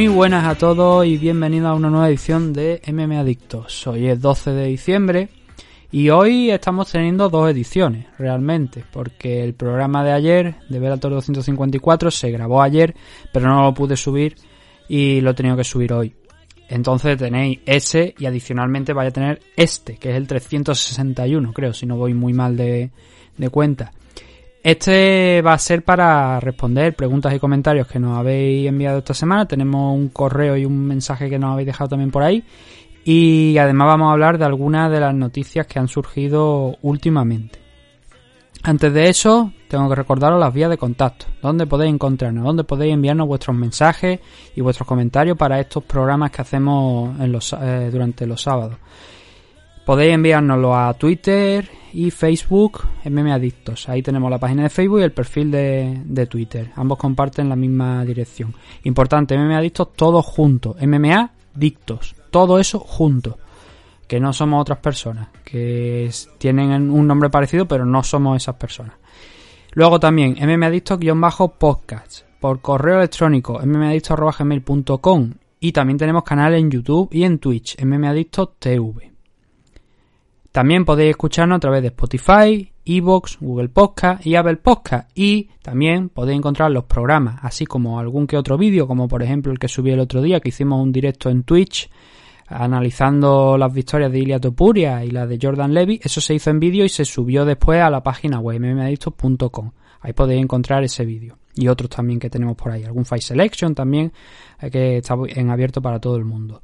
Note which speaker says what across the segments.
Speaker 1: Muy buenas a todos y bienvenidos a una nueva edición de MM Adictos. Hoy es 12 de diciembre y hoy estamos teniendo dos ediciones realmente, porque el programa de ayer de Velator 254 se grabó ayer, pero no lo pude subir y lo he tenido que subir hoy. Entonces tenéis ese y adicionalmente vaya a tener este, que es el 361, creo, si no voy muy mal de, de cuenta. Este va a ser para responder preguntas y comentarios que nos habéis enviado esta semana. Tenemos un correo y un mensaje que nos habéis dejado también por ahí. Y además vamos a hablar de algunas de las noticias que han surgido últimamente. Antes de eso, tengo que recordaros las vías de contacto, donde podéis encontrarnos, donde podéis enviarnos vuestros mensajes y vuestros comentarios para estos programas que hacemos eh, durante los sábados. Podéis enviárnoslo a Twitter y Facebook MM Adictos. Ahí tenemos la página de Facebook y el perfil de, de Twitter. Ambos comparten la misma dirección. Importante, MM Adictos todos juntos. MMA Dictos. Todo eso juntos. Que no somos otras personas. Que tienen un nombre parecido pero no somos esas personas. Luego también mmadictos-podcast por correo electrónico mmadictos.gmail.com y también tenemos canal en YouTube y en Twitch mmadictos TV. También podéis escucharnos a través de Spotify, Evox, Google Podcast y Apple Podcast. Y también podéis encontrar los programas, así como algún que otro vídeo, como por ejemplo el que subí el otro día, que hicimos un directo en Twitch analizando las victorias de Ilia Topuria y las de Jordan Levy. Eso se hizo en vídeo y se subió después a la página web mmadictos.com. Ahí podéis encontrar ese vídeo. Y otros también que tenemos por ahí. Algún Fight Selection también, eh, que está en abierto para todo el mundo.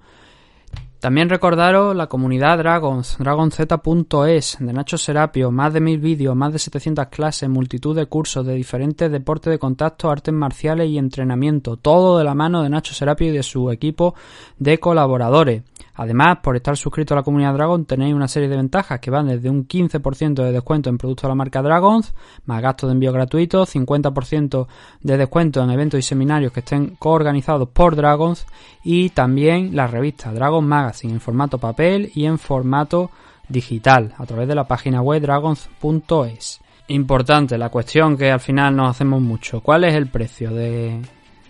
Speaker 1: También recordaros la comunidad Dragons, dragonz.es, de Nacho Serapio, más de mil vídeos, más de 700 clases, multitud de cursos de diferentes deportes de contacto, artes marciales y entrenamiento, todo de la mano de Nacho Serapio y de su equipo de colaboradores. Además, por estar suscrito a la comunidad Dragon tenéis una serie de ventajas que van desde un 15% de descuento en productos de la marca Dragons, más gastos de envío gratuitos, 50% de descuento en eventos y seminarios que estén coorganizados por Dragons y también la revista Dragon Magazine en formato papel y en formato digital a través de la página web dragons.es. Importante, la cuestión que al final nos hacemos mucho. ¿Cuál es el precio de,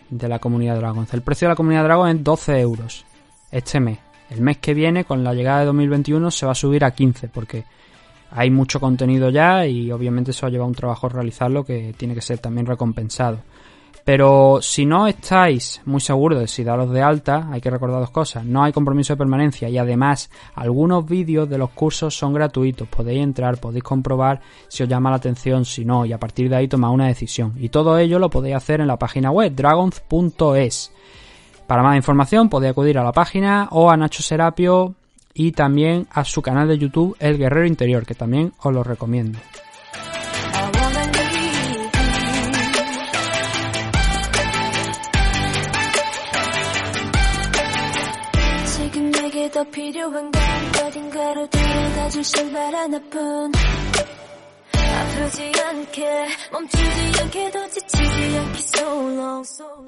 Speaker 1: de la comunidad Dragons? El precio de la comunidad Dragons es 12 euros este mes. El mes que viene, con la llegada de 2021, se va a subir a 15 porque hay mucho contenido ya y obviamente eso ha llevado un trabajo realizarlo que tiene que ser también recompensado. Pero si no estáis muy seguros de si daros de alta, hay que recordar dos cosas. No hay compromiso de permanencia y además algunos vídeos de los cursos son gratuitos. Podéis entrar, podéis comprobar si os llama la atención, si no, y a partir de ahí tomar una decisión. Y todo ello lo podéis hacer en la página web dragons.es. Para más información podéis acudir a la página o a Nacho Serapio y también a su canal de YouTube El Guerrero Interior, que también os lo recomiendo.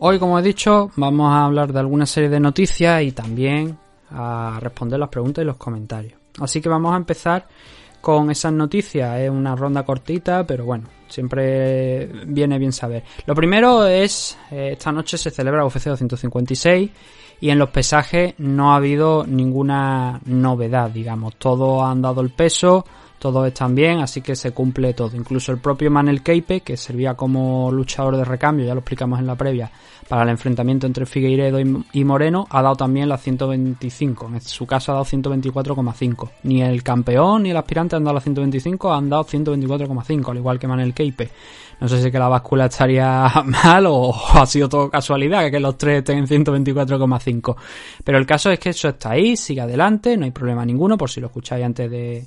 Speaker 1: Hoy, como he dicho, vamos a hablar de alguna serie de noticias y también a responder las preguntas y los comentarios. Así que vamos a empezar con esas noticias. Es una ronda cortita, pero bueno, siempre viene bien saber. Lo primero es, eh, esta noche se celebra UFC 256 y en los pesajes no ha habido ninguna novedad, digamos. Todos han dado el peso todos están bien, así que se cumple todo. Incluso el propio Manel Keipe, que servía como luchador de recambio, ya lo explicamos en la previa, para el enfrentamiento entre Figueiredo y- Moreno, ha dado también las 125. En su caso ha dado 124,5. Ni el campeón ni el aspirante han dado las 125, han dado 124,5, al igual que Manel Keipe. No sé si que la báscula estaría mal o ha sido todo casualidad que los tres estén en 124,5. Pero el caso es que eso está ahí, sigue adelante, no hay problema ninguno, por si lo escucháis antes de,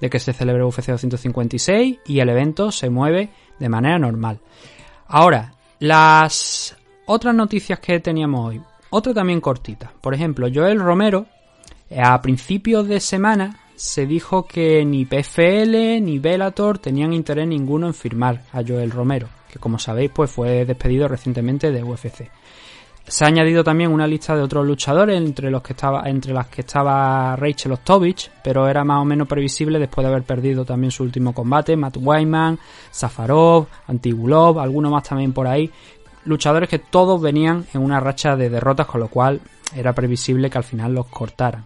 Speaker 1: de que se celebre UFC 256 y el evento se mueve de manera normal. Ahora, las otras noticias que teníamos hoy, otra también cortita. Por ejemplo, Joel Romero, eh, a principios de semana se dijo que ni PFL ni Bellator tenían interés ninguno en firmar a Joel Romero, que como sabéis pues fue despedido recientemente de UFC. Se ha añadido también una lista de otros luchadores entre los que estaba entre las que estaba Rachel Ostovich, pero era más o menos previsible después de haber perdido también su último combate, Matt Wyman, Safarov, Antigulov, alguno más también por ahí, luchadores que todos venían en una racha de derrotas, con lo cual era previsible que al final los cortaran.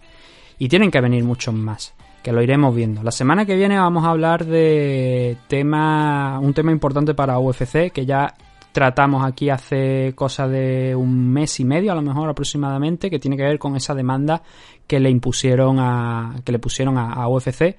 Speaker 1: Y tienen que venir muchos más, que lo iremos viendo. La semana que viene vamos a hablar de tema, un tema importante para UFC, que ya tratamos aquí hace cosa de un mes y medio, a lo mejor aproximadamente, que tiene que ver con esa demanda que le impusieron a, que le pusieron a, a UFC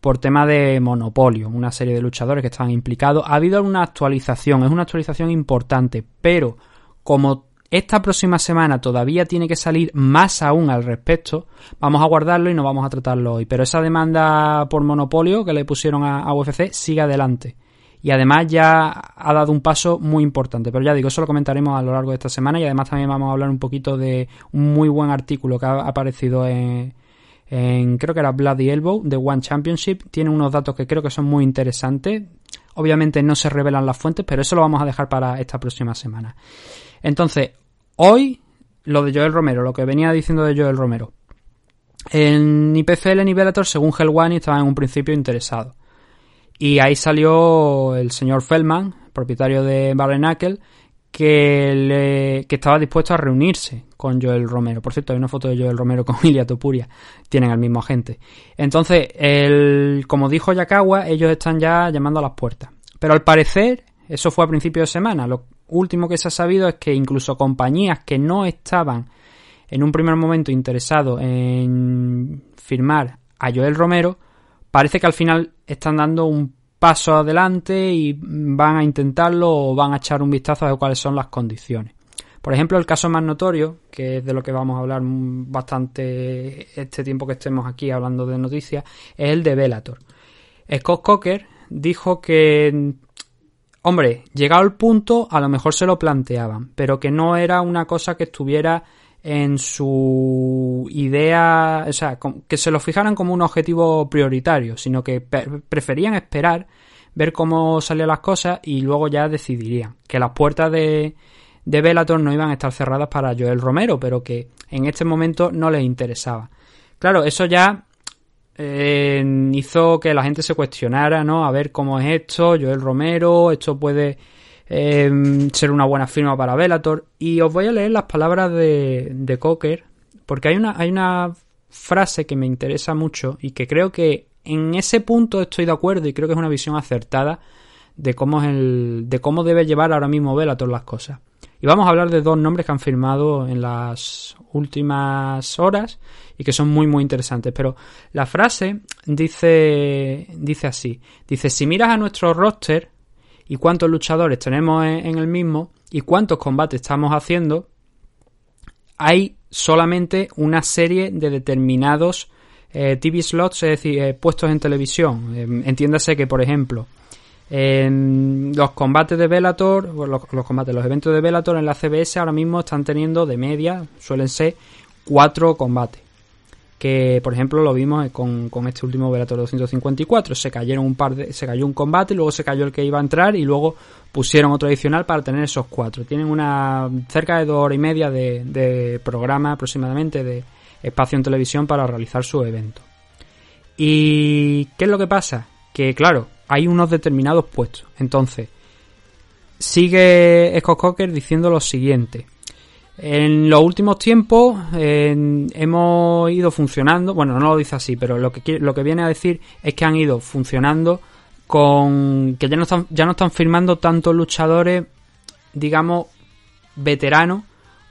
Speaker 1: por tema de monopolio, una serie de luchadores que estaban implicados. Ha habido una actualización, es una actualización importante, pero como esta próxima semana todavía tiene que salir más aún al respecto, vamos a guardarlo y no vamos a tratarlo hoy. Pero esa demanda por monopolio que le pusieron a, a UFC sigue adelante. Y además ya ha dado un paso muy importante. Pero ya digo, eso lo comentaremos a lo largo de esta semana y además también vamos a hablar un poquito de un muy buen artículo que ha aparecido en, en creo que era Bloody Elbow de One Championship. Tiene unos datos que creo que son muy interesantes. Obviamente no se revelan las fuentes, pero eso lo vamos a dejar para esta próxima semana. Entonces, hoy lo de Joel Romero, lo que venía diciendo de Joel Romero. En ni PFL ni Bellator, según Helwani, estaban en un principio interesados. Y ahí salió el señor Feldman, propietario de Barrenacle, que, le, que estaba dispuesto a reunirse con Joel Romero. Por cierto, hay una foto de Joel Romero con Ilia Topuria. Tienen al mismo agente. Entonces, el, como dijo Yakawa, ellos están ya llamando a las puertas. Pero al parecer, eso fue a principio de semana. Lo último que se ha sabido es que incluso compañías que no estaban en un primer momento interesados en firmar a Joel Romero, parece que al final están dando un paso adelante y van a intentarlo o van a echar un vistazo a cuáles son las condiciones. Por ejemplo, el caso más notorio, que es de lo que vamos a hablar bastante este tiempo que estemos aquí hablando de noticias, es el de Bellator. Scott Coker dijo que, hombre, llegado el punto, a lo mejor se lo planteaban, pero que no era una cosa que estuviera en su idea, o sea, que se lo fijaran como un objetivo prioritario, sino que preferían esperar, ver cómo salían las cosas y luego ya decidirían. Que las puertas de, de Bellator no iban a estar cerradas para Joel Romero, pero que en este momento no les interesaba. Claro, eso ya eh, hizo que la gente se cuestionara, ¿no? A ver cómo es esto, Joel Romero, esto puede eh, ser una buena firma para Bellator. Y os voy a leer las palabras de, de Cocker, porque hay una, hay una frase que me interesa mucho y que creo que en ese punto estoy de acuerdo y creo que es una visión acertada de cómo es el, de cómo debe llevar ahora mismo Bellator las cosas. Y vamos a hablar de dos nombres que han firmado en las últimas horas y que son muy muy interesantes. Pero la frase dice, dice así. Dice, si miras a nuestro roster y cuántos luchadores tenemos en, el mismo y cuántos combates estamos haciendo, hay solamente una serie de determinados eh, TV slots, es decir, eh, puestos en televisión. Eh, entiéndase que, por ejemplo, en los combates de Bellator, los, los, combates, los eventos de Bellator en la CBS ahora mismo están teniendo de media, suelen ser cuatro combates. Que por ejemplo lo vimos con, con este último Bellator 254. Se cayeron un par de, se cayó un combate, luego se cayó el que iba a entrar y luego pusieron otro adicional para tener esos cuatro. Tienen una cerca de dos horas y media de, de programa aproximadamente de espacio en televisión para realizar su evento. ¿Y qué es lo que pasa? Que claro, hay unos determinados puestos. Entonces, sigue Scott Cocker diciendo lo siguiente. En los últimos tiempos hemos ido funcionando, bueno, no lo dice así, pero lo que, lo que viene a decir es que han ido funcionando con que ya no están, ya no están firmando tantos luchadores, digamos, veteranos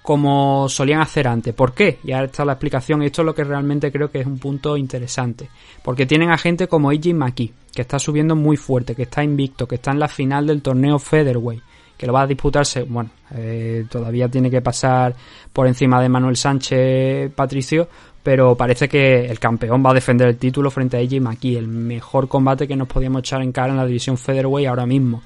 Speaker 1: como solían hacer antes. ¿Por qué? Y ahora está la explicación esto es lo que realmente creo que es un punto interesante. Porque tienen a gente como AJ McKee, que está subiendo muy fuerte, que está invicto, que está en la final del torneo Featherweight, que lo va a disputarse, bueno, eh, todavía tiene que pasar por encima de Manuel Sánchez Patricio, pero parece que el campeón va a defender el título frente a AJ McKee, el mejor combate que nos podíamos echar en cara en la división Featherweight ahora mismo.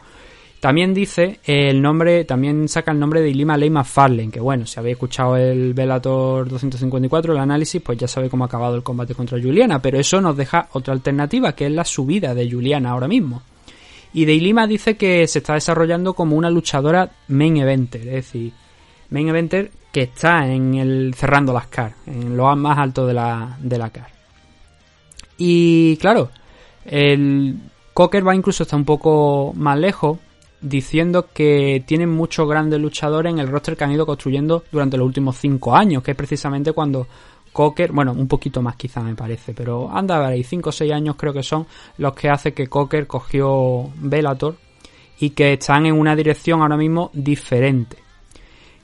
Speaker 1: También dice el nombre, también saca el nombre de Ilima Ley McFarlane, que bueno, si habéis escuchado el Velator 254, el análisis, pues ya sabéis cómo ha acabado el combate contra Juliana, pero eso nos deja otra alternativa, que es la subida de Juliana ahora mismo. Y de Ilima dice que se está desarrollando como una luchadora main eventer, es decir, main eventer que está en el cerrando las car, en lo más alto de la, de la car. Y claro, el Cocker va incluso hasta un poco más lejos, diciendo que tienen muchos grandes luchadores en el roster que han ido construyendo durante los últimos cinco años, que es precisamente cuando Cocker, bueno, un poquito más quizá me parece, pero anda, vale, 5 o 6 años creo que son los que hace que Cocker cogió Bellator y que están en una dirección ahora mismo diferente.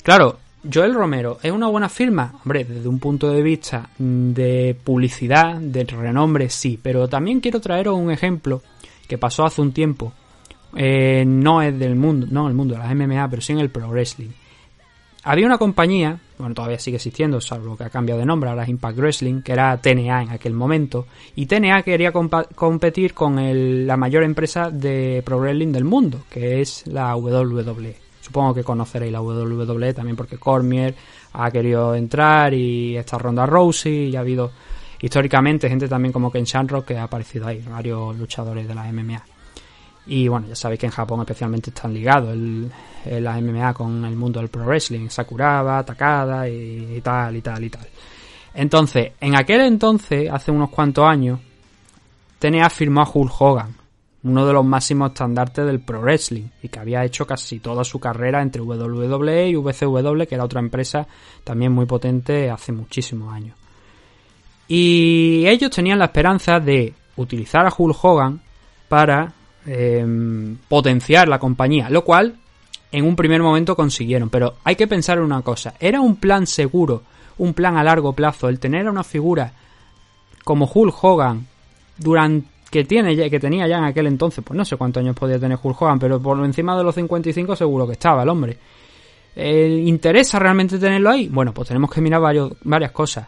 Speaker 1: Claro, Joel Romero es una buena firma, hombre, desde un punto de vista de publicidad, de renombre, sí, pero también quiero traeros un ejemplo que pasó hace un tiempo. Eh, no es del mundo, no el mundo de las MMA, pero sí en el pro wrestling. Había una compañía, bueno, todavía sigue existiendo, salvo que ha cambiado de nombre, ahora Impact Wrestling, que era TNA en aquel momento, y TNA quería competir con el- la mayor empresa de pro wrestling del mundo, que es la WWE. Supongo que conoceréis la WWE también porque Cormier ha querido entrar y esta Ronda Rousey y ha habido históricamente gente también como Ken Shamrock que ha aparecido ahí, varios luchadores de la MMA. Y bueno, ya sabéis que en Japón especialmente están ligados el, la MMA con el mundo del pro wrestling, Sakuraba, Takada y, y tal y tal y tal. Entonces, en aquel entonces, hace unos cuantos años, TNA firmó a Hulk Hogan, uno de los máximos estandartes del pro wrestling y que había hecho casi toda su carrera entre WWE y WCW, que era otra empresa también muy potente hace muchísimos años. Y ellos tenían la esperanza de utilizar a Hulk Hogan para eh, potenciar la compañía, lo cual en un primer momento consiguieron. Pero hay que pensar en una cosa, era un plan seguro, un plan a largo plazo, el tener a una figura como Hulk Hogan durante que tiene que tenía ya en aquel entonces, pues no sé cuántos años podía tener Hulk Hogan, pero por encima de los 55 seguro que estaba el hombre. Eh, ¿Interesa realmente tenerlo ahí? Bueno, pues tenemos que mirar varios, varias cosas.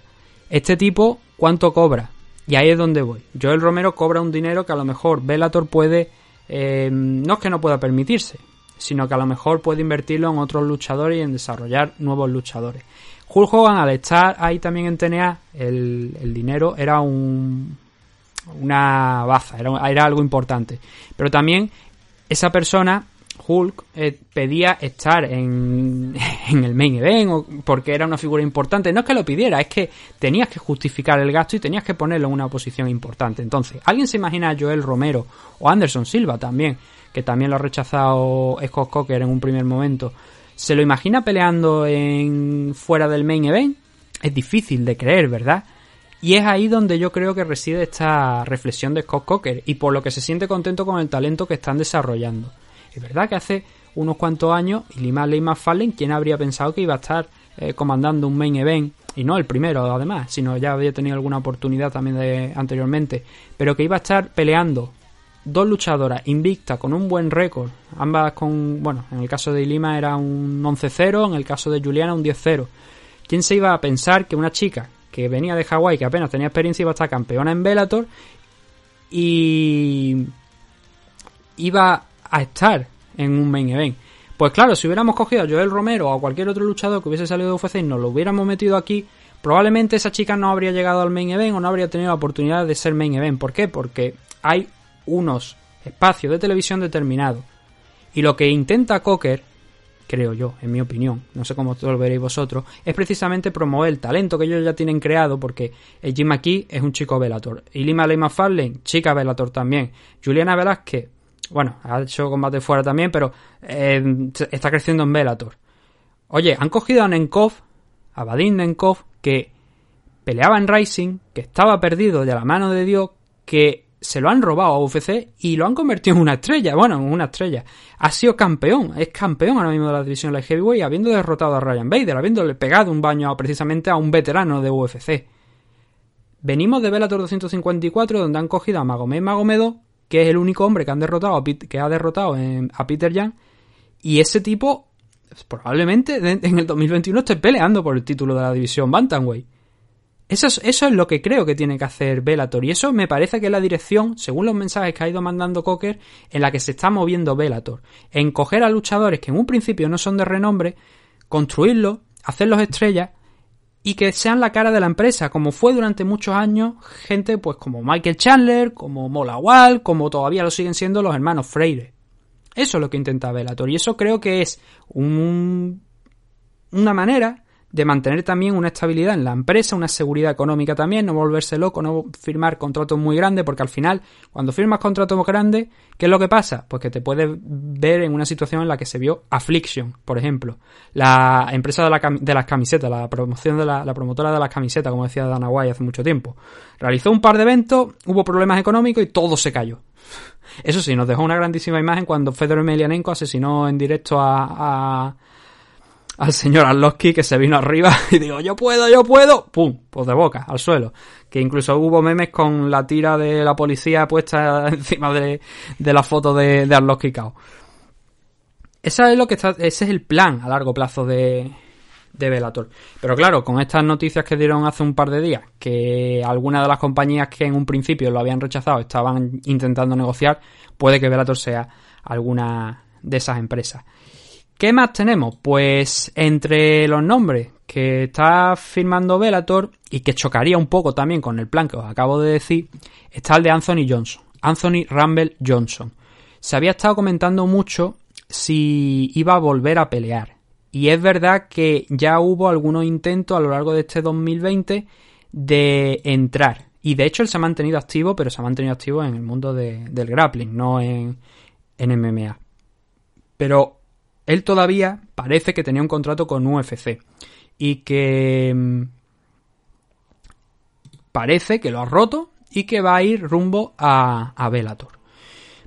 Speaker 1: Este tipo, ¿cuánto cobra? Y ahí es donde voy. Joel Romero cobra un dinero que a lo mejor Bellator puede, eh, no es que no pueda permitirse, sino que a lo mejor puede invertirlo en otros luchadores y en desarrollar nuevos luchadores. Hulk Hogan, al estar ahí también en TNA, el, el dinero era un, una baza, era, era algo importante. Pero también esa persona, Hulk, eh, pedía estar en, en el main event o porque era una figura importante. No es que lo pidiera, es que tenías que justificar el gasto y tenías que ponerlo en una posición importante. Entonces, ¿alguien se imagina a Joel Romero o Anderson Silva también, que también lo ha rechazado Scott Coker en un primer momento? ¿Se lo imagina peleando en fuera del main event? Es difícil de creer, ¿verdad? Y es ahí donde yo creo que reside esta reflexión de Scott Coker y por lo que se siente contento con el talento que están desarrollando. Es verdad que hace unos cuantos años, y Ley Fallen, ¿quién habría pensado que iba a estar eh, comandando un main event? Y no el primero, además, sino ya había tenido alguna oportunidad también anteriormente, pero que iba a estar peleando dos luchadoras invictas con un buen récord, ambas con, bueno, en el caso de Lima era un 11-0, en el caso de Juliana un 10-0. ¿Quién se iba a pensar que una chica que venía de Hawái, que apenas tenía experiencia, iba a estar campeona en Bellator y iba a estar en un main event? Pues claro, si hubiéramos cogido a Joel Romero o a cualquier otro luchador que hubiese salido de UFC y nos lo hubiéramos metido aquí, probablemente esa chica no habría llegado al main event o no habría tenido la oportunidad de ser main event. ¿Por qué? Porque hay unos espacios de televisión determinados. Y lo que intenta Cocker, creo yo, en mi opinión, no sé cómo lo veréis vosotros, es precisamente promover el talento que ellos ya tienen creado, porque Jim McKee es un chico Velator. Y Lima Lima Farlane, chica Velator también. Juliana Velázquez, bueno, ha hecho combate fuera también, pero eh, está creciendo en Velator. Oye, han cogido a Nenkov, a Vadim Nenkov, que peleaba en Rising, que estaba perdido de la mano de Dios, que se lo han robado a UFC y lo han convertido en una estrella. Bueno, en una estrella. Ha sido campeón, es campeón ahora mismo de la división Light Heavyweight, habiendo derrotado a Ryan Bader, habiéndole pegado un baño precisamente a un veterano de UFC. Venimos de Bellator 254, donde han cogido a Magomed Magomedo, que es el único hombre que han derrotado a que ha derrotado a Peter Young, y ese tipo probablemente en el 2021 esté peleando por el título de la división Bantamweight. Eso es, eso es lo que creo que tiene que hacer Bellator. Y eso me parece que es la dirección, según los mensajes que ha ido mandando Cocker, en la que se está moviendo Bellator. En coger a luchadores que en un principio no son de renombre, construirlos, hacerlos estrellas y que sean la cara de la empresa, como fue durante muchos años gente pues como Michael Chandler, como Mola Wall, como todavía lo siguen siendo los hermanos Freire. Eso es lo que intenta Bellator y eso creo que es un, una manera de mantener también una estabilidad en la empresa, una seguridad económica también, no volverse loco, no firmar contratos muy grandes, porque al final, cuando firmas contratos muy grandes, ¿qué es lo que pasa? Pues que te puedes ver en una situación en la que se vio Affliction, por ejemplo, la empresa de, la de las camisetas, la promoción de la, la promotora de las camisetas, como decía Dana White hace mucho tiempo. Realizó un par de eventos, hubo problemas económicos y todo se cayó. Eso sí, nos dejó una grandísima imagen cuando Fedor Emelianenko asesinó en directo a- al señor Arlovsky que se vino arriba y digo, yo puedo, yo puedo, pum, pues de boca, al suelo. Que incluso hubo memes con la tira de la policía puesta encima de, de la foto de, de Arlovsky cao. Es lo que está, ese es el plan a largo plazo de, de Bellator. Pero claro, con estas noticias que dieron hace un par de días, que algunas de las compañías que en un principio lo habían rechazado estaban intentando negociar, puede que Bellator sea alguna de esas empresas. ¿Qué más tenemos? Pues entre los nombres que está firmando Bellator y que chocaría un poco también con el plan que os acabo de decir, está el de Anthony Johnson. Anthony Rumble Johnson. Se había estado comentando mucho si iba a volver a pelear. Y es verdad que ya hubo algunos intentos a lo largo de este 2020 de entrar. Y de hecho él se ha mantenido activo, pero se ha mantenido activo en el mundo de- del grappling, no en, en MMA. Pero él todavía parece que tenía un contrato con UFC. Y que mm, parece que lo ha roto y que va a ir rumbo a, a Bellator.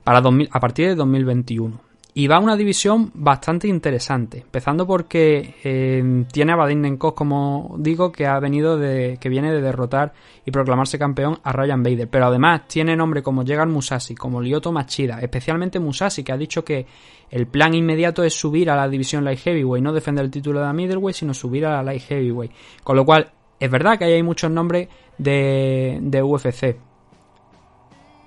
Speaker 1: Para 2000 a partir de 2021. Y va a una división bastante interesante. Empezando porque eh, tiene a Vadim Nenkov, como digo, que ha venido de. que viene de derrotar y proclamarse campeón a Ryan Bader. Pero además tiene nombre como Llegar Musashi, como Lyoto Machida, especialmente Musashi, que ha dicho que el plan inmediato es subir a la división Light Heavyweight, no defender el título de la Middleweight, sino subir a la Light Heavyweight. Con lo cual, es verdad que ahí hay muchos nombres de, UFC.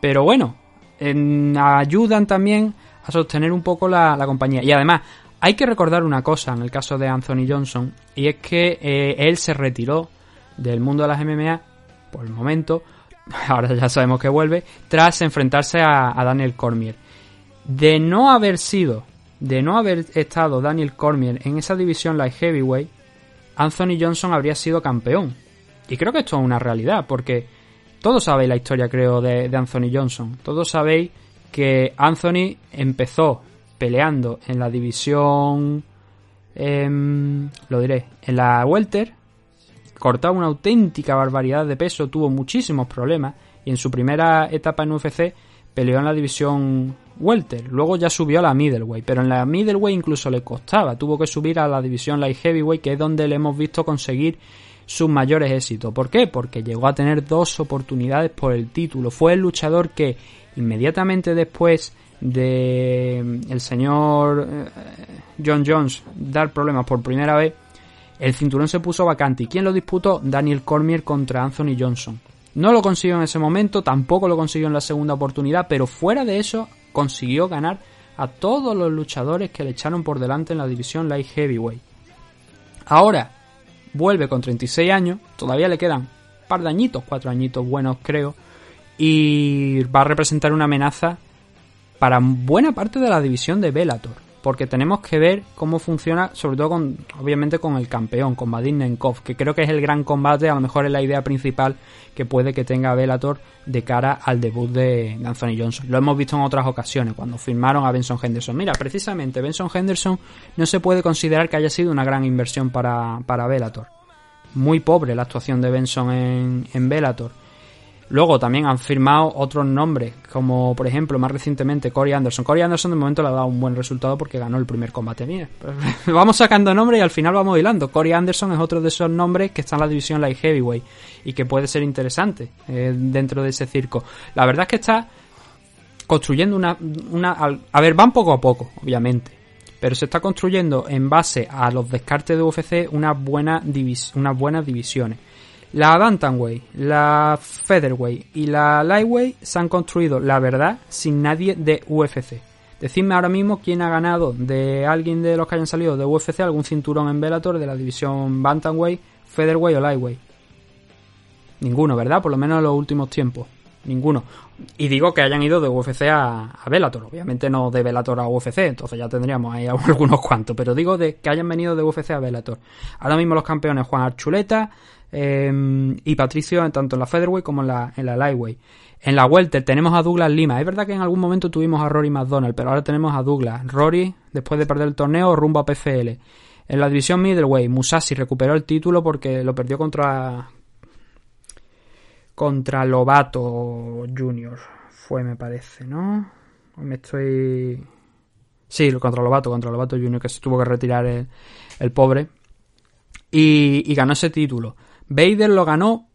Speaker 1: Pero bueno, en- ayudan también a sostener un poco la, compañía. Y además, hay que recordar una cosa en el caso de Anthony Johnson, y es que eh, él se retiró del mundo de las MMA por el momento, ahora ya sabemos que vuelve, tras enfrentarse a Daniel Cormier. De no haber sido, de no haber estado Daniel Cormier en esa división light heavyweight, Anthony Johnson habría sido campeón. Y creo que esto es una realidad, porque todos sabéis la historia, creo, de, Anthony Johnson. Todos sabéis que Anthony empezó peleando en la división, em, lo diré, en la welter, cortaba una auténtica barbaridad de peso, tuvo muchísimos problemas y en su primera etapa en UFC peleó en la división welter, luego ya subió a la middleweight, pero en la middleweight incluso le costaba, tuvo que subir a la división light heavyweight, que es donde le hemos visto conseguir sus mayores éxitos. ¿Por qué? Porque llegó a tener dos oportunidades por el título. Fue el luchador que inmediatamente después de mm, el señor eh, John Jones dar problemas por primera vez, el cinturón se puso vacante. ¿Y quién lo disputó? Daniel Cormier contra Anthony Johnson. No lo consiguió en ese momento, tampoco lo consiguió en la segunda oportunidad, pero fuera de eso consiguió ganar a todos los luchadores que le echaron por delante en la división Light Heavyweight. Ahora vuelve con 36 años, todavía le quedan un par de añitos, cuatro añitos buenos creo, y va a representar una amenaza para buena parte de la división de Bellator. Porque tenemos que ver cómo funciona, sobre todo con, obviamente con el campeón, con Vadim Nenkov, que creo que es el gran combate, a lo mejor es la idea principal que puede que tenga Bellator de cara al debut de, Anthony Johnson. Lo hemos visto en otras ocasiones, cuando firmaron a Benson Henderson. Mira, precisamente Benson Henderson no se puede considerar que haya sido una gran inversión para, para Bellator. Muy pobre la actuación de Benson en, en Bellator. Luego también han firmado otros nombres, como por ejemplo más recientemente Corey Anderson. Corey Anderson de momento le ha dado un buen resultado porque ganó el primer combate. Mira, vamos sacando nombres y al final vamos hilando. Corey Anderson es otro de esos nombres que está en la división Light Heavyweight y que puede ser interesante eh, dentro de ese circo. La verdad es que está construyendo una, una... A ver, van poco a poco, obviamente. Pero se está construyendo en base a los descartes de UFC una buena divis unas buenas divisiones. La Bantamweight, la Featherweight y la Lightweight se han construido, la verdad, sin nadie de UFC. Decidme ahora mismo quién ha ganado de alguien de los que hayan salido de UFC algún cinturón en Bellator de la división Bantamweight, Featherweight o Lightweight. Ninguno, ¿verdad? Por lo menos en los últimos tiempos. Ninguno. Y digo que hayan ido de UFC a, a Bellator. Obviamente no de Bellator a UFC, entonces ya tendríamos ahí algunos cuantos. Pero digo de que hayan venido de UFC a Bellator. Ahora mismo los campeones Juan Archuleta eh, y Patricio, tanto en la Featherweight como en la, en la Lightweight. En la Welter tenemos a Douglas Lima. Es verdad que en algún momento tuvimos a Rory McDonald, pero ahora tenemos a Douglas. Rory, después de perder el torneo, rumbo a PFL. En la división Middleweight, Musashi recuperó el título porque lo perdió contra, contra Lobato Jr. Fue, me parece, ¿no? Me estoy. Sí, contra Lobato, contra Lobato Jr., que se tuvo que retirar el, el pobre. Y, ganó ese título. Vader lo ganó.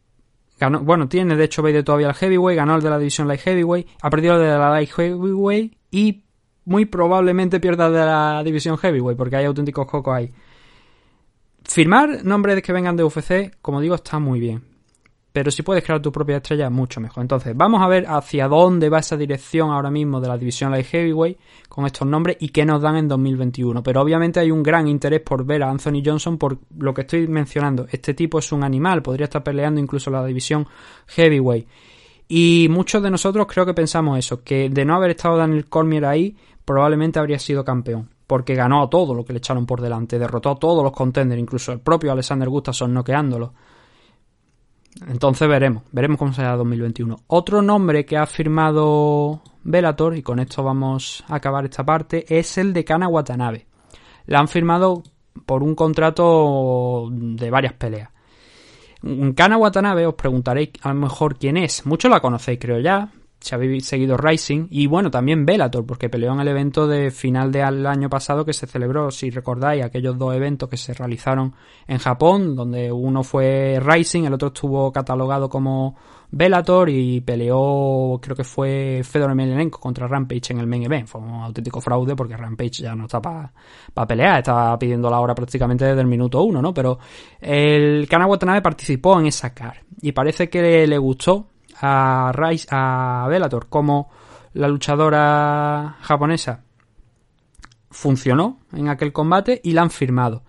Speaker 1: ganó bueno, tiene de hecho Vader todavía el Heavyweight, ganó el de la división Light Heavyweight, ha perdido el de la Light Heavyweight y muy probablemente pierda el de la división Heavyweight, porque hay auténticos cocos ahí. Firmar nombres que vengan de UFC, como digo, está muy bien pero si puedes crear tu propia estrella, mucho mejor. Entonces, vamos a ver hacia dónde va esa dirección ahora mismo de la división Light Heavyweight con estos nombres y qué nos dan en 2021. Pero obviamente hay un gran interés por ver a Anthony Johnson por lo que estoy mencionando. Este tipo es un animal, podría estar peleando incluso la división Heavyweight. Y muchos de nosotros creo que pensamos eso, que de no haber estado Daniel Cormier ahí, probablemente habría sido campeón. Porque ganó a todo lo que le echaron por delante, derrotó a todos los contenders, incluso el propio Alexander Gustafsson noqueándolo. Entonces veremos, veremos cómo será 2021. Otro nombre que ha firmado Velator, y con esto vamos a acabar esta parte, es el de Kana Watanabe. La han firmado por un contrato de varias peleas. Kana Watanabe, os preguntaréis a lo mejor quién es. Muchos la conocéis, creo ya, si habéis seguido Rising y bueno, también Bellator, porque peleó en el evento de final del año pasado que se celebró, si recordáis, aquellos dos eventos que se realizaron en Japón, donde uno fue Rising, el otro estuvo catalogado como Bellator y peleó, creo que fue Fedor Emelianenko contra Rampage en el main event. Fue un auténtico fraude porque Rampage ya no está para pa pelear, estaba pidiendo la hora prácticamente desde el minuto uno, ¿no? Pero el Kana Watanabe participó en esa car y parece que le gustó a, Rice, a Bellator como la luchadora japonesa funcionó en aquel combate y la han firmado.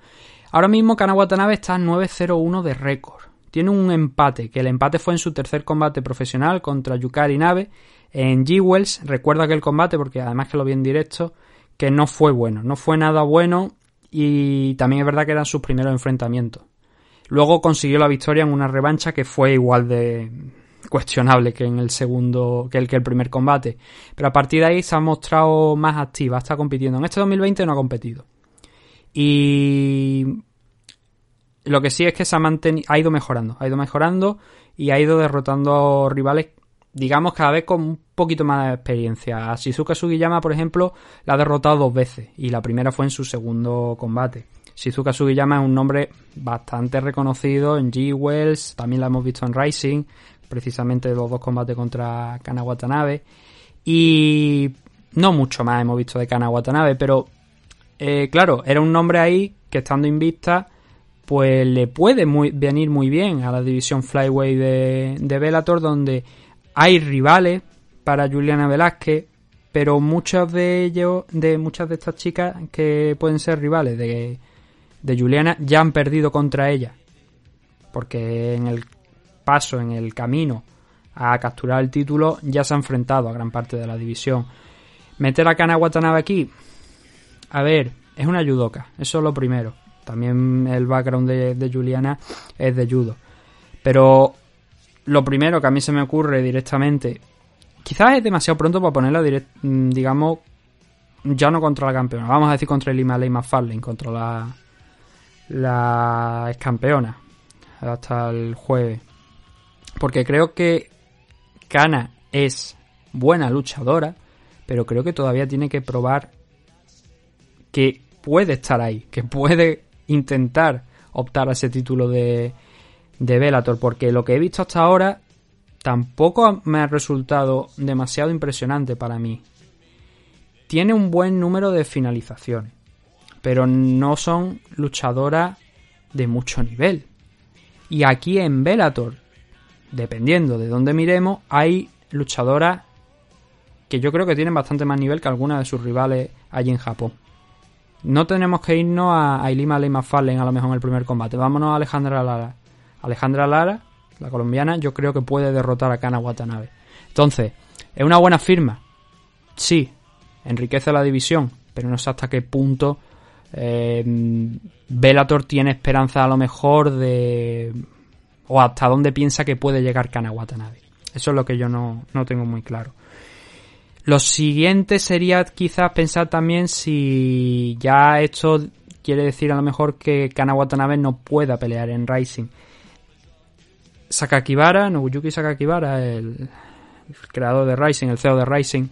Speaker 1: Ahora mismo Kana Watanabe está 9-0-1 de récord. Tiene un empate, que el empate fue en su tercer combate profesional contra Yukari Nabe en G-Wells. Recuerdo aquel combate porque además que lo vi en directo, que no fue bueno, no fue nada bueno y también es verdad que eran sus primeros enfrentamientos. Luego consiguió la victoria en una revancha que fue igual de, cuestionable que en el segundo, que el que el primer combate. Pero a partir de ahí se ha mostrado más activa, está compitiendo. En este 2020 no ha competido. Y lo que sí es que se ha mantenido, ha ido mejorando, ha ido mejorando y ha ido derrotando rivales, digamos, cada vez con un poquito más de experiencia. A Shizuka Sugiyama, por ejemplo, la ha derrotado dos veces y la primera fue en su segundo combate. Shizuka Sugiyama es un nombre bastante reconocido en G-Wells, también la hemos visto en Rising, precisamente los dos combates contra Kana Watanabe. Y no mucho más hemos visto de Kana Watanabe, pero eh, claro, era un nombre ahí que estando invicta, pues le puede muy, venir muy bien a la división Flyway de, de Bellator, donde hay rivales para Juliana Velázquez, pero muchos de ellos, de muchas de estas chicas que pueden ser rivales de, de Juliana, ya han perdido contra ella. Porque en el paso en el camino a capturar el título, ya se ha enfrentado a gran parte de la división. Meter a Kana Watanabe aquí, a ver, es una judoka, eso es lo primero. También el background de, Juliana es de judo. Pero lo primero que a mí se me ocurre directamente, quizás es demasiado pronto para ponerla, mm, digamos, ya no contra la campeona, vamos a decir contra el Himalaya McFarlane, contra la, la campeona, hasta el jueves. Porque creo que Kana es buena luchadora, pero creo que todavía tiene que probar que puede estar ahí, que puede intentar optar a ese título de, de Bellator, porque lo que he visto hasta ahora tampoco me ha resultado demasiado impresionante para mí. Tiene un buen número de finalizaciones, pero no son luchadoras de mucho nivel. Y aquí en Bellator, dependiendo de dónde miremos, hay luchadoras que yo creo que tienen bastante más nivel que algunas de sus rivales allí en Japón. No tenemos que irnos a, a Ilima Lima Fallen a lo mejor en el primer combate. Vámonos a Alejandra Lara. Alejandra Lara, la colombiana, yo creo que puede derrotar a Kana Watanabe. Entonces, ¿es una buena firma? Sí, enriquece la división, pero no sé hasta qué punto eh, Bellator tiene esperanza a lo mejor de... o hasta dónde piensa que puede llegar Kana Watanabe. Eso es lo que yo no, no tengo muy claro. Lo siguiente sería quizás pensar también si ya esto quiere decir a lo mejor que Kana Watanabe no pueda pelear en Rising. Sakakibara, Nobuyuki Sakakibara, el, creador de Rising, el CEO de Rising,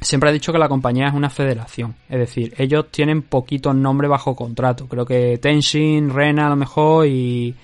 Speaker 1: siempre ha dicho que la compañía es una federación. Es decir, ellos tienen poquitos nombres bajo contrato. Creo que Tenshin, Rena a lo mejor y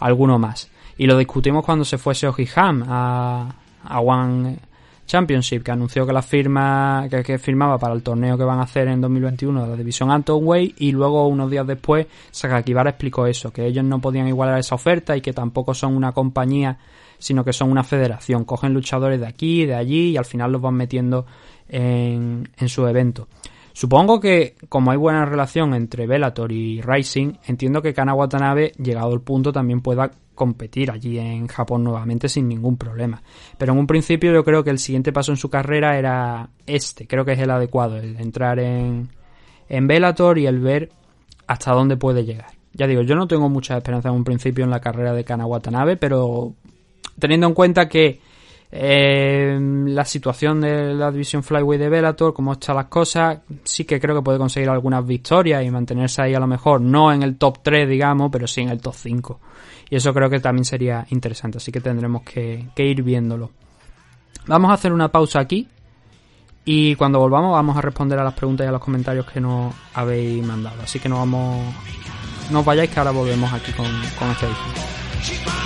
Speaker 1: alguno más. Y lo discutimos cuando se fue Seoji a, a One Championship, que anunció que la firma que, que, firmaba para el torneo que van a hacer en 2021 de la división Antonway y luego unos días después Sakakibara explicó eso, que ellos no podían igualar esa oferta y que tampoco son una compañía, sino que son una federación. Cogen luchadores de aquí, de allí y al final los van metiendo en, en su evento. Supongo que, como hay buena relación entre Bellator y Rising, entiendo que Kana Watanabe, llegado el punto, también pueda competir allí en Japón nuevamente sin ningún problema. Pero en un principio yo creo que el siguiente paso en su carrera era este, creo que es el adecuado, el entrar en, en y el ver hasta dónde puede llegar. Ya digo, yo no tengo mucha esperanza en un principio en la carrera de Kana Watanabe, pero teniendo en cuenta que eh, la situación de la división Flyweight de Bellator, cómo están las cosas, sí que creo que puede conseguir algunas victorias y mantenerse ahí a lo mejor, no en el top 3, digamos, pero sí en el top 5. Y eso creo que también sería interesante, así que tendremos que, ir viéndolo. Vamos a hacer una pausa aquí y cuando volvamos vamos a responder a las preguntas y a los comentarios que nos habéis mandado. Así que no vamos, no os vayáis que ahora volvemos aquí con, este edición.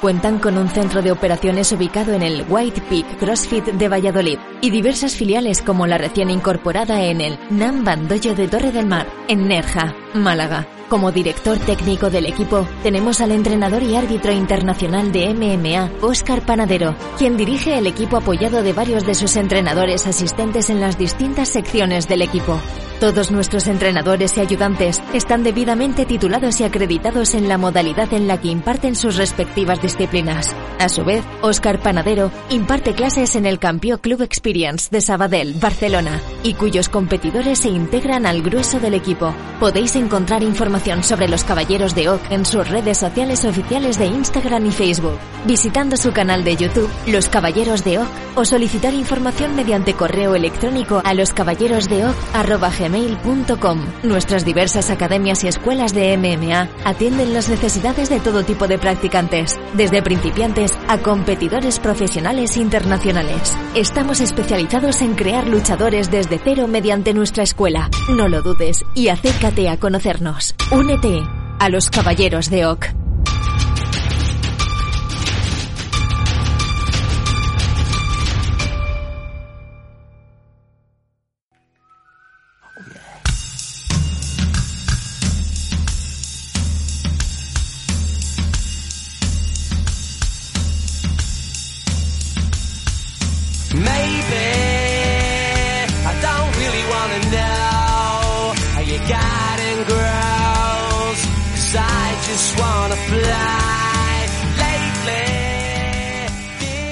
Speaker 2: cuentan con un centro de operaciones ubicado en el White Peak CrossFit de Valladolid y diversas filiales como la recién incorporada en el Nam Bandoyo de Torre del Mar, en Nerja, Málaga. Como director técnico del equipo, tenemos al entrenador y árbitro internacional de MMA, Óscar Panadero, quien dirige el equipo apoyado de varios de sus entrenadores asistentes en las distintas secciones del equipo. Todos nuestros entrenadores y ayudantes están debidamente titulados y acreditados en la modalidad en la que imparten sus respectivas disciplinas. A su vez, Óscar Panadero imparte clases en el Campeón Club Experience de Sabadell, Barcelona, y cuyos competidores se integran al grueso del equipo. Podéis encontrar información sobre los Caballeros de Oak en sus redes sociales oficiales de Instagram y Facebook, visitando su canal de YouTube, Los Caballeros de Oak, o solicitar información mediante correo electrónico a loscaballerosdeoc.gmail.com. Nuestras diversas academias y escuelas de MMA atienden las necesidades de todo tipo de practicantes, desde principiantes a competidores profesionales internacionales. Estamos especializados en crear luchadores desde cero mediante nuestra escuela. No lo dudes y acércate a conocernos. Únete a los Caballeros de Oak.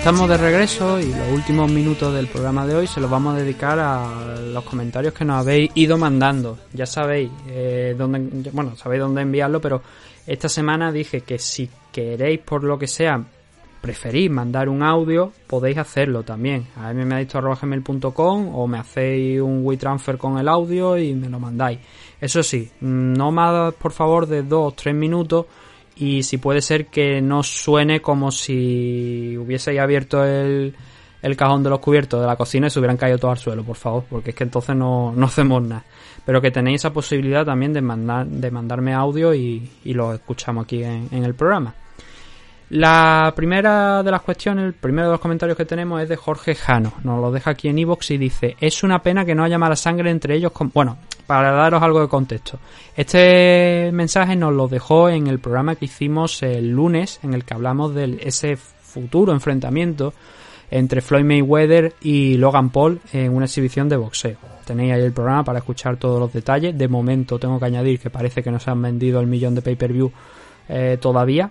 Speaker 1: Estamos de regreso y los últimos minutos del programa de hoy se los vamos a dedicar a los comentarios que nos habéis ido mandando. Ya sabéis eh, dónde, bueno, sabéis dónde enviarlo, pero esta semana dije que si queréis por lo que sea preferís mandar un audio, podéis hacerlo también. A mmadicto.gmail.com o me hacéis un WeTransfer con el audio y me lo mandáis. Eso sí, no más por favor de 2 o 3 minutos y si puede ser que no suene como si hubieseis abierto el, el cajón de los cubiertos de la cocina y se hubieran caído todos al suelo, por favor, porque es que entonces no, no hacemos nada. Pero que tenéis esa posibilidad también de, mandar, de mandarme audio y, y lo escuchamos aquí en, en el programa. La primera de las cuestiones, el primero de los comentarios que tenemos es de Jorge Jano. Nos lo deja aquí en iVoox y dice: Es una pena que no haya mala sangre entre ellos. Con... Bueno, para daros algo de contexto. Este mensaje nos lo dejó en el programa que hicimos el lunes, en el que hablamos de ese futuro enfrentamiento entre Floyd Mayweather y Logan Paul en una exhibición de boxeo. Tenéis ahí el programa para escuchar todos los detalles. De momento tengo que añadir que parece que no se han vendido el millón de pay-per-view eh, todavía.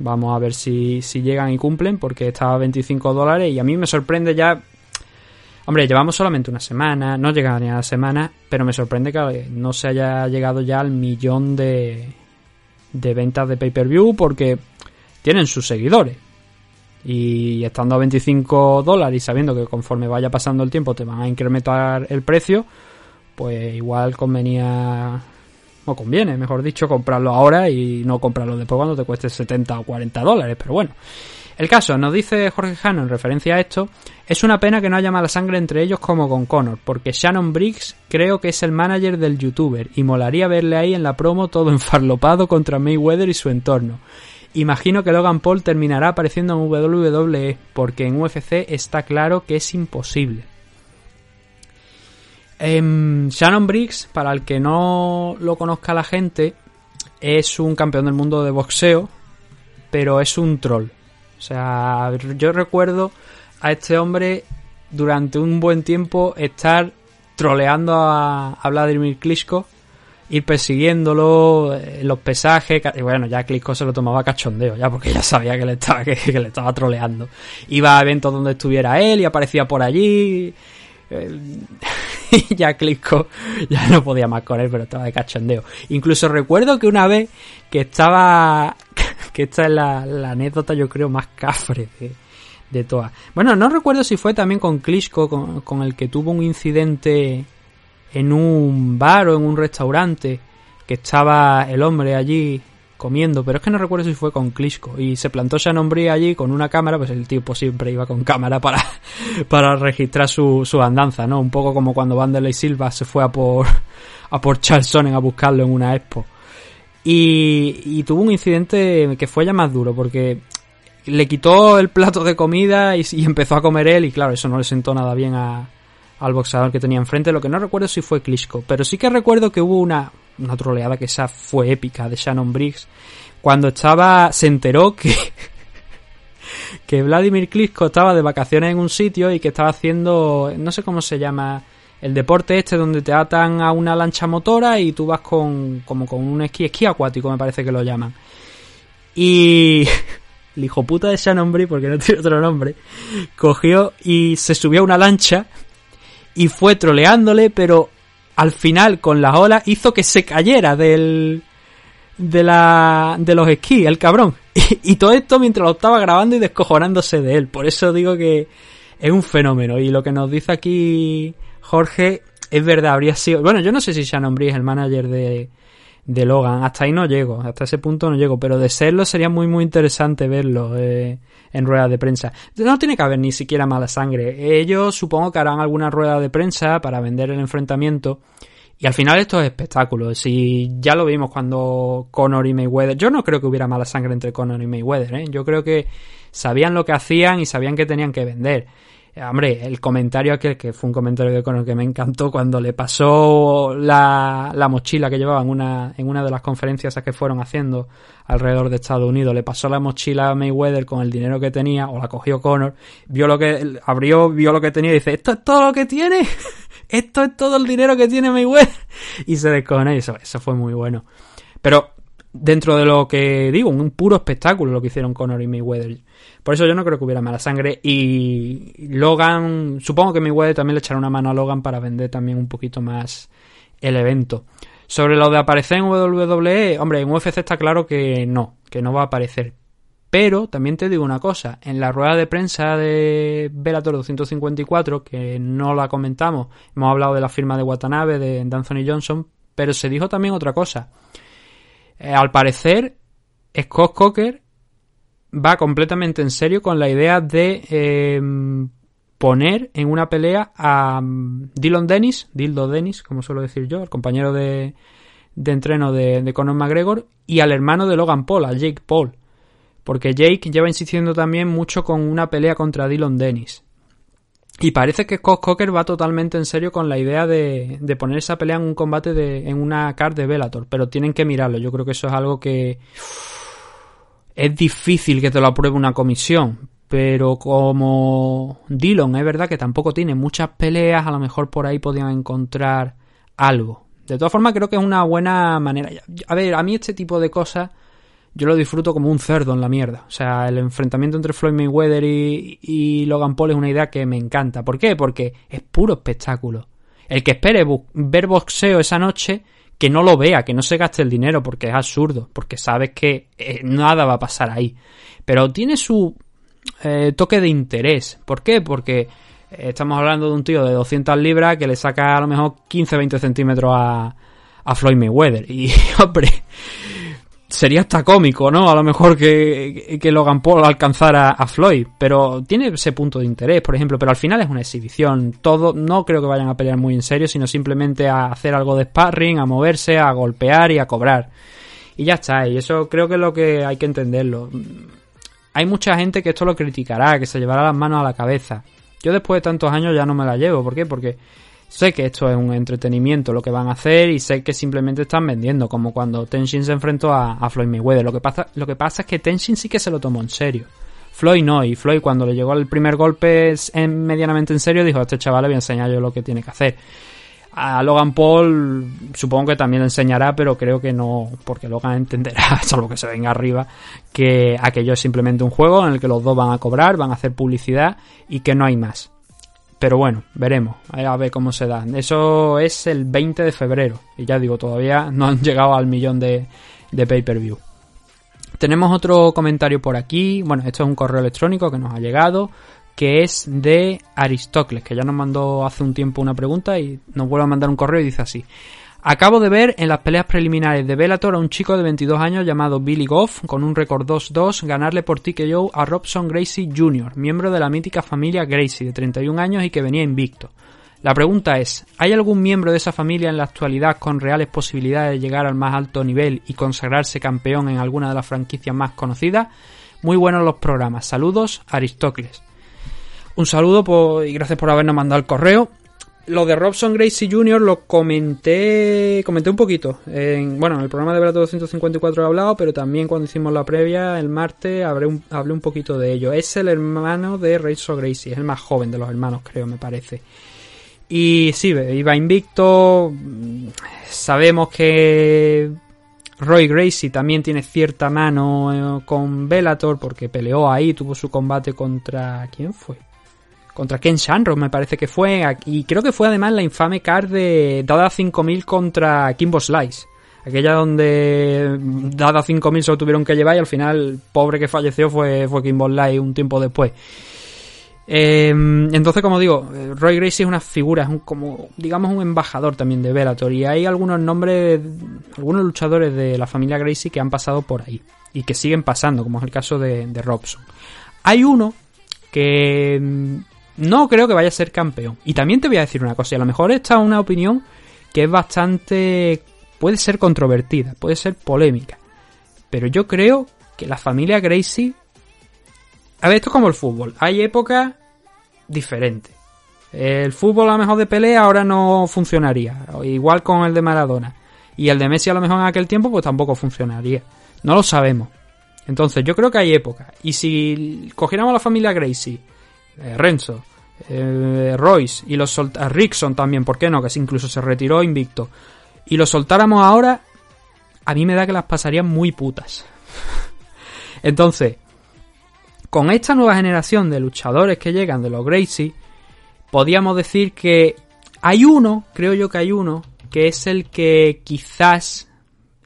Speaker 1: Vamos a ver si, si llegan y cumplen porque estaba a 25 dólares y a mí me sorprende ya... Hombre, llevamos solamente una semana, no llega ni a la semana, pero me sorprende que no se haya llegado ya al millón de, de ventas de pay-per-view porque tienen sus seguidores. Y estando a 25 dólares y sabiendo que conforme vaya pasando el tiempo te van a incrementar el precio, pues igual convenía conviene, mejor dicho, comprarlo ahora y no comprarlo después cuando te cueste 70 o 40 dólares. Pero bueno, el caso, nos dice Jorge Jano en referencia a esto, es una pena que no haya mala sangre entre ellos como con Connor, porque Shannon Briggs creo que es el manager del youtuber y molaría verle ahí en la promo todo enfarlopado contra Mayweather y su entorno. Imagino que Logan Paul terminará apareciendo en WWE, porque en UFC está claro que es imposible. Em, Shannon Briggs, para el que no lo conozca la gente, es un campeón del mundo de boxeo, pero es un troll. O sea, yo recuerdo a este hombre durante un buen tiempo estar troleando a, Vladimir Klitschko, ir persiguiéndolo en los pesajes, y bueno, ya Klitschko se lo tomaba cachondeo, ya porque ya sabía que le estaba, que, le estaba troleando. Iba a eventos donde estuviera él y aparecía por allí. Eh, ya Klitschko ya no podía más con él, pero estaba de cachondeo. Incluso recuerdo que una vez que estaba, que esta es la, anécdota yo creo más cafre de, de todas. Bueno, no recuerdo si fue también con Klitschko, con, con el que tuvo un incidente en un bar o en un restaurante, que estaba el hombre allí comiendo, pero es que no recuerdo si fue con Klitschko y se plantó Shannon Briggs allí con una cámara, pues el tipo siempre iba con cámara para, para registrar su, su andanza, ¿no? Un poco como cuando Vanderlei Silva se fue a por, a por Charles Sonnen a buscarlo en una expo. Y, y tuvo un incidente que fue ya más duro porque le quitó el plato de comida y, y empezó a comer él y claro, eso no le sentó nada bien a, al boxeador que tenía enfrente. Lo que no recuerdo si fue Klitschko, pero sí que recuerdo que hubo una, una troleada que esa fue épica de Shannon Briggs. Cuando estaba se enteró que que Vladimir Klitschko estaba de vacaciones en un sitio y que estaba haciendo no sé cómo se llama el deporte este donde te atan a una lancha motora y tú vas con como con un esquí esquí acuático me parece que lo llaman. Y el hijo puta de Shannon Briggs porque no tiene otro nombre cogió y se subió a una lancha y fue troleándole pero al final con las olas hizo que se cayera del de la de los esquís el cabrón. Y, todo esto mientras lo estaba grabando y descojonándose de él. Por eso digo que es un fenómeno. Y lo que nos dice aquí Jorge es verdad habría sido bueno yo no sé si Shannon es el manager de de Logan hasta ahí no llego hasta ese punto no llego pero de serlo sería muy muy interesante verlo eh, en rueda de prensa no tiene que haber ni siquiera mala sangre ellos supongo que harán alguna rueda de prensa para vender el enfrentamiento y al final esto es espectáculo. Si ya lo vimos cuando Conor y Mayweather. Yo no creo que hubiera mala sangre entre Conor y Mayweather, ¿eh? Yo creo que sabían lo que hacían y sabían que tenían que vender. Hombre, el comentario aquel, que fue un comentario de Conor que me encantó cuando le pasó la, la mochila que llevaba en una, en una de las conferencias que fueron haciendo alrededor de Estados Unidos, le pasó la mochila a Mayweather con el dinero que tenía, o la cogió Conor, vio lo que, abrió, vio lo que tenía y dice, ¿esto es todo lo que tiene? ¿Esto es todo el dinero que tiene Mayweather? Y se descojonó y eso, eso fue muy bueno. Pero dentro de lo que digo, un puro espectáculo lo que hicieron Conor y Mayweather. Por eso yo no creo que hubiera mala sangre. Y Logan, supongo que Mayweather también le echará una mano a Logan para vender también un poquito más el evento. Sobre lo de aparecer en WWE, hombre, en UFC está claro que no, que no va a aparecer. Pero también te digo una cosa, en la rueda de prensa de Bellator 254, que no la comentamos, hemos hablado de la firma de Watanabe, de Anthony Johnson, pero se dijo también otra cosa. Eh, al parecer, Scott Coker va completamente en serio con la idea de eh, poner en una pelea a mm, Dylan Dennis, Dildo Dennis, como suelo decir yo, el compañero de, de entreno de, de Conor McGregor, y al hermano de Logan Paul, a Jake Paul. Porque Jake lleva insistiendo también mucho con una pelea contra Dylan Dennis. Y parece que Scott Coker va totalmente en serio con la idea de, de poner esa pelea en un combate de, en una card de Bellator. Pero tienen que mirarlo. Yo creo que eso es algo que es difícil que te lo apruebe una comisión. Pero como Dillon es verdad que tampoco tiene muchas peleas, a lo mejor por ahí podían encontrar algo. De todas formas, creo que es una buena manera. A ver, a mí este tipo de cosas yo lo disfruto como un cerdo en la mierda. O sea, el enfrentamiento entre Floyd Mayweather y, y Logan Paul es una idea que me encanta. ¿Por qué? Porque es puro espectáculo. El que espere ver boxeo esa noche, que no lo vea, que no se gaste el dinero, porque es absurdo, porque sabes que eh, nada va a pasar ahí. Pero tiene su eh, toque de interés. ¿Por qué? Porque eh, estamos hablando de un tío de 200 libras que le saca a lo mejor 15-20 centímetros a, a Floyd Mayweather. Y, hombre, sería hasta cómico, ¿no? A lo mejor que, que Logan Paul alcanzara a Floyd, pero tiene ese punto de interés, por ejemplo, pero al final es una exhibición. Todo, no creo que vayan a pelear muy en serio, sino simplemente a hacer algo de sparring, a moverse, a golpear y a cobrar. Y ya está, y eso creo que es lo que hay que entenderlo. Hay mucha gente que esto lo criticará, que se llevará las manos a la cabeza. Yo después de tantos años ya no me la llevo, ¿por qué? Porque sé que esto es un entretenimiento lo que van a hacer y sé que simplemente están vendiendo, como cuando Tenshin se enfrentó a, Floyd Mayweather. Lo que, pasa, lo que pasa es que Tenshin sí que se lo tomó en serio. Floyd no, y Floyd cuando le llegó el primer golpe en, medianamente en serio dijo, a este chaval le voy a enseñar yo lo que tiene que hacer. A Logan Paul supongo que también le enseñará, pero creo que no, porque Logan entenderá, salvo que se venga arriba, que aquello es simplemente un juego en el que los dos van a cobrar, van a hacer publicidad y que no hay más. Pero bueno, veremos, a ver cómo se da. Eso es el 20 de febrero. Y ya digo, todavía no han llegado al millón de, de pay-per-view. Tenemos otro comentario por aquí. Bueno, esto es un correo electrónico que nos ha llegado. Que es de Aristócles, que ya nos mandó hace un tiempo una pregunta y nos vuelve a mandar un correo y dice así. Acabo de ver en las peleas preliminares de Bellator a un chico de 22 años llamado Billy Goff, con un récord 2-2, ganarle por TKO a Robson Gracie Jr., miembro de la mítica familia Gracie, de 31 años y que venía invicto. La pregunta es, ¿hay algún miembro de esa familia en la actualidad con reales posibilidades de llegar al más alto nivel y consagrarse campeón en alguna de las franquicias más conocidas? Muy buenos los programas. Saludos, Aristócles. Un saludo y gracias por habernos mandado el correo lo de Robson Gracie Jr. lo comenté comenté un poquito. En, bueno, en el programa de Velato 254 he hablado, pero también cuando hicimos la previa el martes hablé un, hablé un poquito de ello. Es el hermano de Rachel Gracie, es el más joven de los hermanos, creo, me parece. Y sí, iba invicto. Sabemos que Roy Gracie también tiene cierta mano eh, con Bellator porque peleó ahí, tuvo su combate contra... ¿Quién fue? Contra Ken Shamrock me parece que fue, y creo que fue además la infame card de Dada 5000 contra Kimbo Slice. Aquella donde Dada 5000 se lo tuvieron que llevar y al final pobre que falleció fue, fue Kimbo Slice un tiempo después. Eh, entonces, como digo, Roy Gracie es una figura, es un, como, digamos, un embajador también de Bellator. Y hay algunos nombres, algunos luchadores de la familia Gracie que han pasado por ahí y que siguen pasando, como es el caso de, de Robson. Hay uno que no creo que vaya a ser campeón. Y también te voy a decir una cosa, y a lo mejor esta es una opinión que es bastante... puede ser controvertida, puede ser polémica. Pero yo creo que la familia Gracie... A ver, esto es como el fútbol. Hay épocas diferentes. El fútbol a lo mejor de pelea ahora no funcionaría. Igual con el de Maradona. Y el de Messi a lo mejor en aquel tiempo pues tampoco funcionaría. No lo sabemos. Entonces yo creo que hay épocas. Y si cogiéramos la familia Gracie, eh, Renzo, eh, Royce y los Rickson también, ¿por qué no? Que incluso se retiró invicto. Y lo soltáramos ahora, a mí me da que las pasarían muy putas. Entonces, con esta nueva generación de luchadores que llegan de los Gracie, podríamos decir que hay uno, creo yo que hay uno, que es el que quizás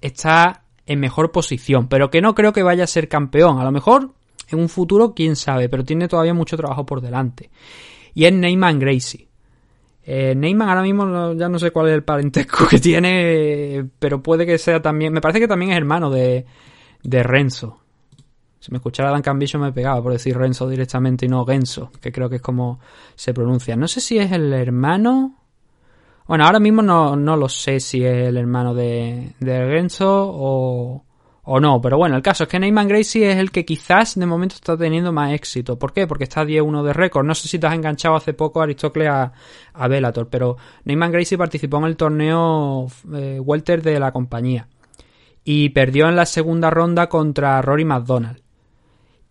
Speaker 1: está en mejor posición, pero que no creo que vaya a ser campeón. A lo mejor un futuro, quién sabe, pero tiene todavía mucho trabajo por delante. Y es Neyman Gracie. Eh, Neyman ahora mismo ya no sé cuál es el parentesco que tiene, pero puede que sea también. Me parece que también es hermano de, de Renzo. Si me escuchara Dan Cambicho me pegaba por decir Renzo directamente y no Genso, que creo que es como se pronuncia. No sé si es el hermano. Bueno, ahora mismo no, no lo sé si es el hermano de, de Genso o, o no, pero bueno, el caso es que Neyman Gracie es el que quizás de momento está teniendo más éxito. ¿Por qué? Porque está 10-1 de récord. No sé si te has enganchado hace poco Aristocles a, a pero Neyman Gracie participó en el torneo eh, Welter de la compañía y perdió en la segunda ronda contra Rory McDonald.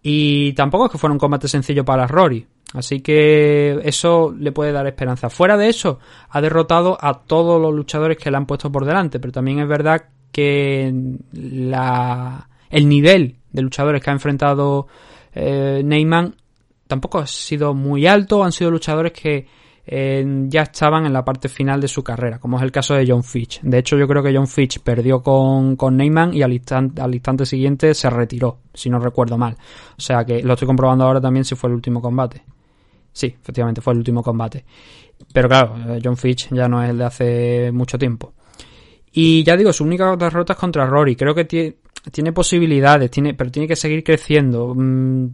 Speaker 1: Y tampoco es que fuera un combate sencillo para Rory. Así que eso le puede dar esperanza. Fuera de eso, ha derrotado a todos los luchadores que le han puesto por delante. Pero también es verdad que la, el nivel de luchadores que ha enfrentado eh, Neyman tampoco ha sido muy alto. Han sido luchadores que eh, ya estaban en la parte final de su carrera, como es el caso de John Fitch. De hecho, yo creo que John Fitch perdió con, con Neyman y al instante, al instante siguiente se retiró, si no recuerdo mal. O sea que lo estoy comprobando ahora también si fue el último combate. Sí, efectivamente fue el último combate. Pero claro, eh, John Fitch ya no es el de hace mucho tiempo. Y ya digo, su única derrota es contra Rory. Creo que tie- tiene posibilidades, tiene, pero tiene que seguir creciendo. Mm,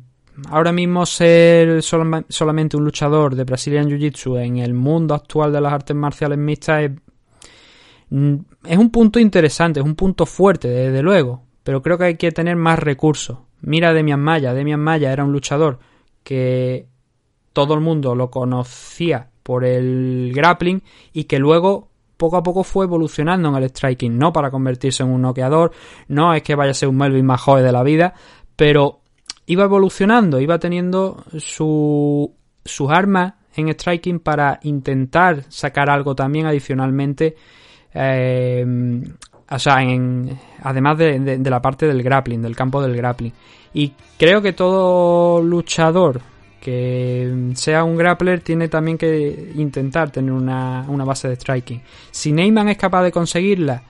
Speaker 1: ahora mismo ser solamente un luchador de Brazilian Jiu-Jitsu en el mundo actual de las artes marciales mixtas es, mm, es un punto interesante, es un punto fuerte, desde luego. Pero creo que hay que tener más recursos. Mira a Demian Maya. Demian Maya era un luchador que todo el mundo lo conocía por el grappling y que luego poco a poco fue evolucionando en el striking, no para convertirse en un noqueador, no es que vaya a ser un Melvin Mahoe de la vida, pero iba evolucionando, iba teniendo su, sus armas en striking para intentar sacar algo también adicionalmente, eh, o sea, en, además de, de- de la parte del grappling, del campo del grappling. Y creo que todo luchador que sea un grappler tiene también que intentar tener una, una base de striking. Si Neyman es capaz de conseguirla,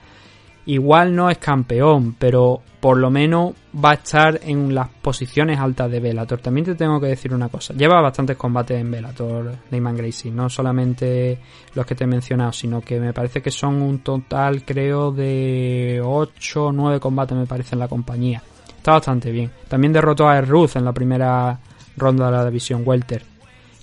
Speaker 1: igual no es campeón, pero por lo menos va a estar en las posiciones altas de Bellator. También te tengo que decir una cosa, lleva bastantes combates en Bellator, Neyman Gracie, no solamente los que te he mencionado, sino que me parece que son un total, creo, de 8 o 9 combates, me parece, en la compañía. Está bastante bien. También derrotó a Ruth en la primera ronda de la división Welter.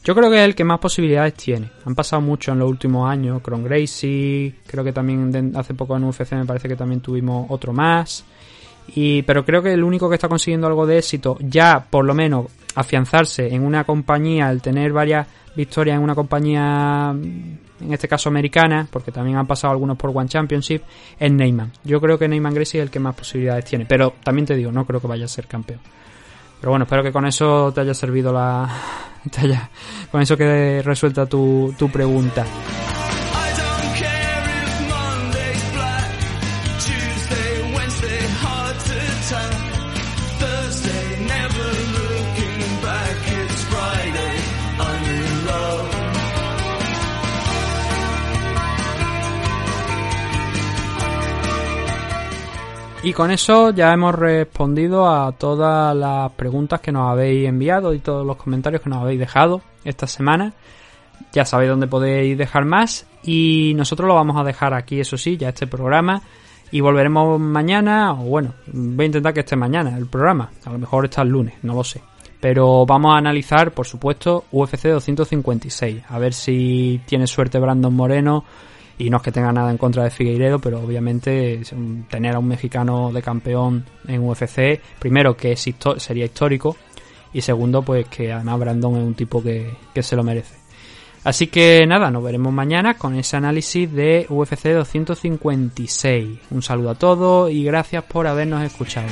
Speaker 1: Yo creo que es el que más posibilidades tiene. Han pasado mucho en los últimos años. Cron Gracie, creo que también hace poco en UFC me parece que también tuvimos otro más. Y, pero creo que el único que está consiguiendo algo de éxito, ya por lo menos afianzarse en una compañía, el tener varias victorias en una compañía, en este caso americana, porque también han pasado algunos por One Championship, es Neyman. Yo creo que Neyman Gracie es el que más posibilidades tiene. Pero también te digo, no creo que vaya a ser campeón. Pero bueno, espero que con eso te haya servido la. te haya- con eso quede resuelta tu, tu pregunta. Y con eso ya hemos respondido a todas las preguntas que nos habéis enviado y todos los comentarios que nos habéis dejado esta semana. Ya sabéis dónde podéis dejar más y nosotros lo vamos a dejar aquí, eso sí, ya este programa. Y volveremos mañana, o bueno, voy a intentar que esté mañana el programa. A lo mejor está el lunes, no lo sé. Pero vamos a analizar, por supuesto, UFC 256. A ver si tiene suerte Brandon Moreno. Y no es que tenga nada en contra de Figueiredo, pero obviamente tener a un mexicano de campeón en UFC, primero que es histo- sería histórico. Y segundo, pues que además Brandon es un tipo que, que se lo merece. Así que nada, nos veremos mañana con ese análisis de UFC 256. Un saludo a todos y gracias por habernos escuchado.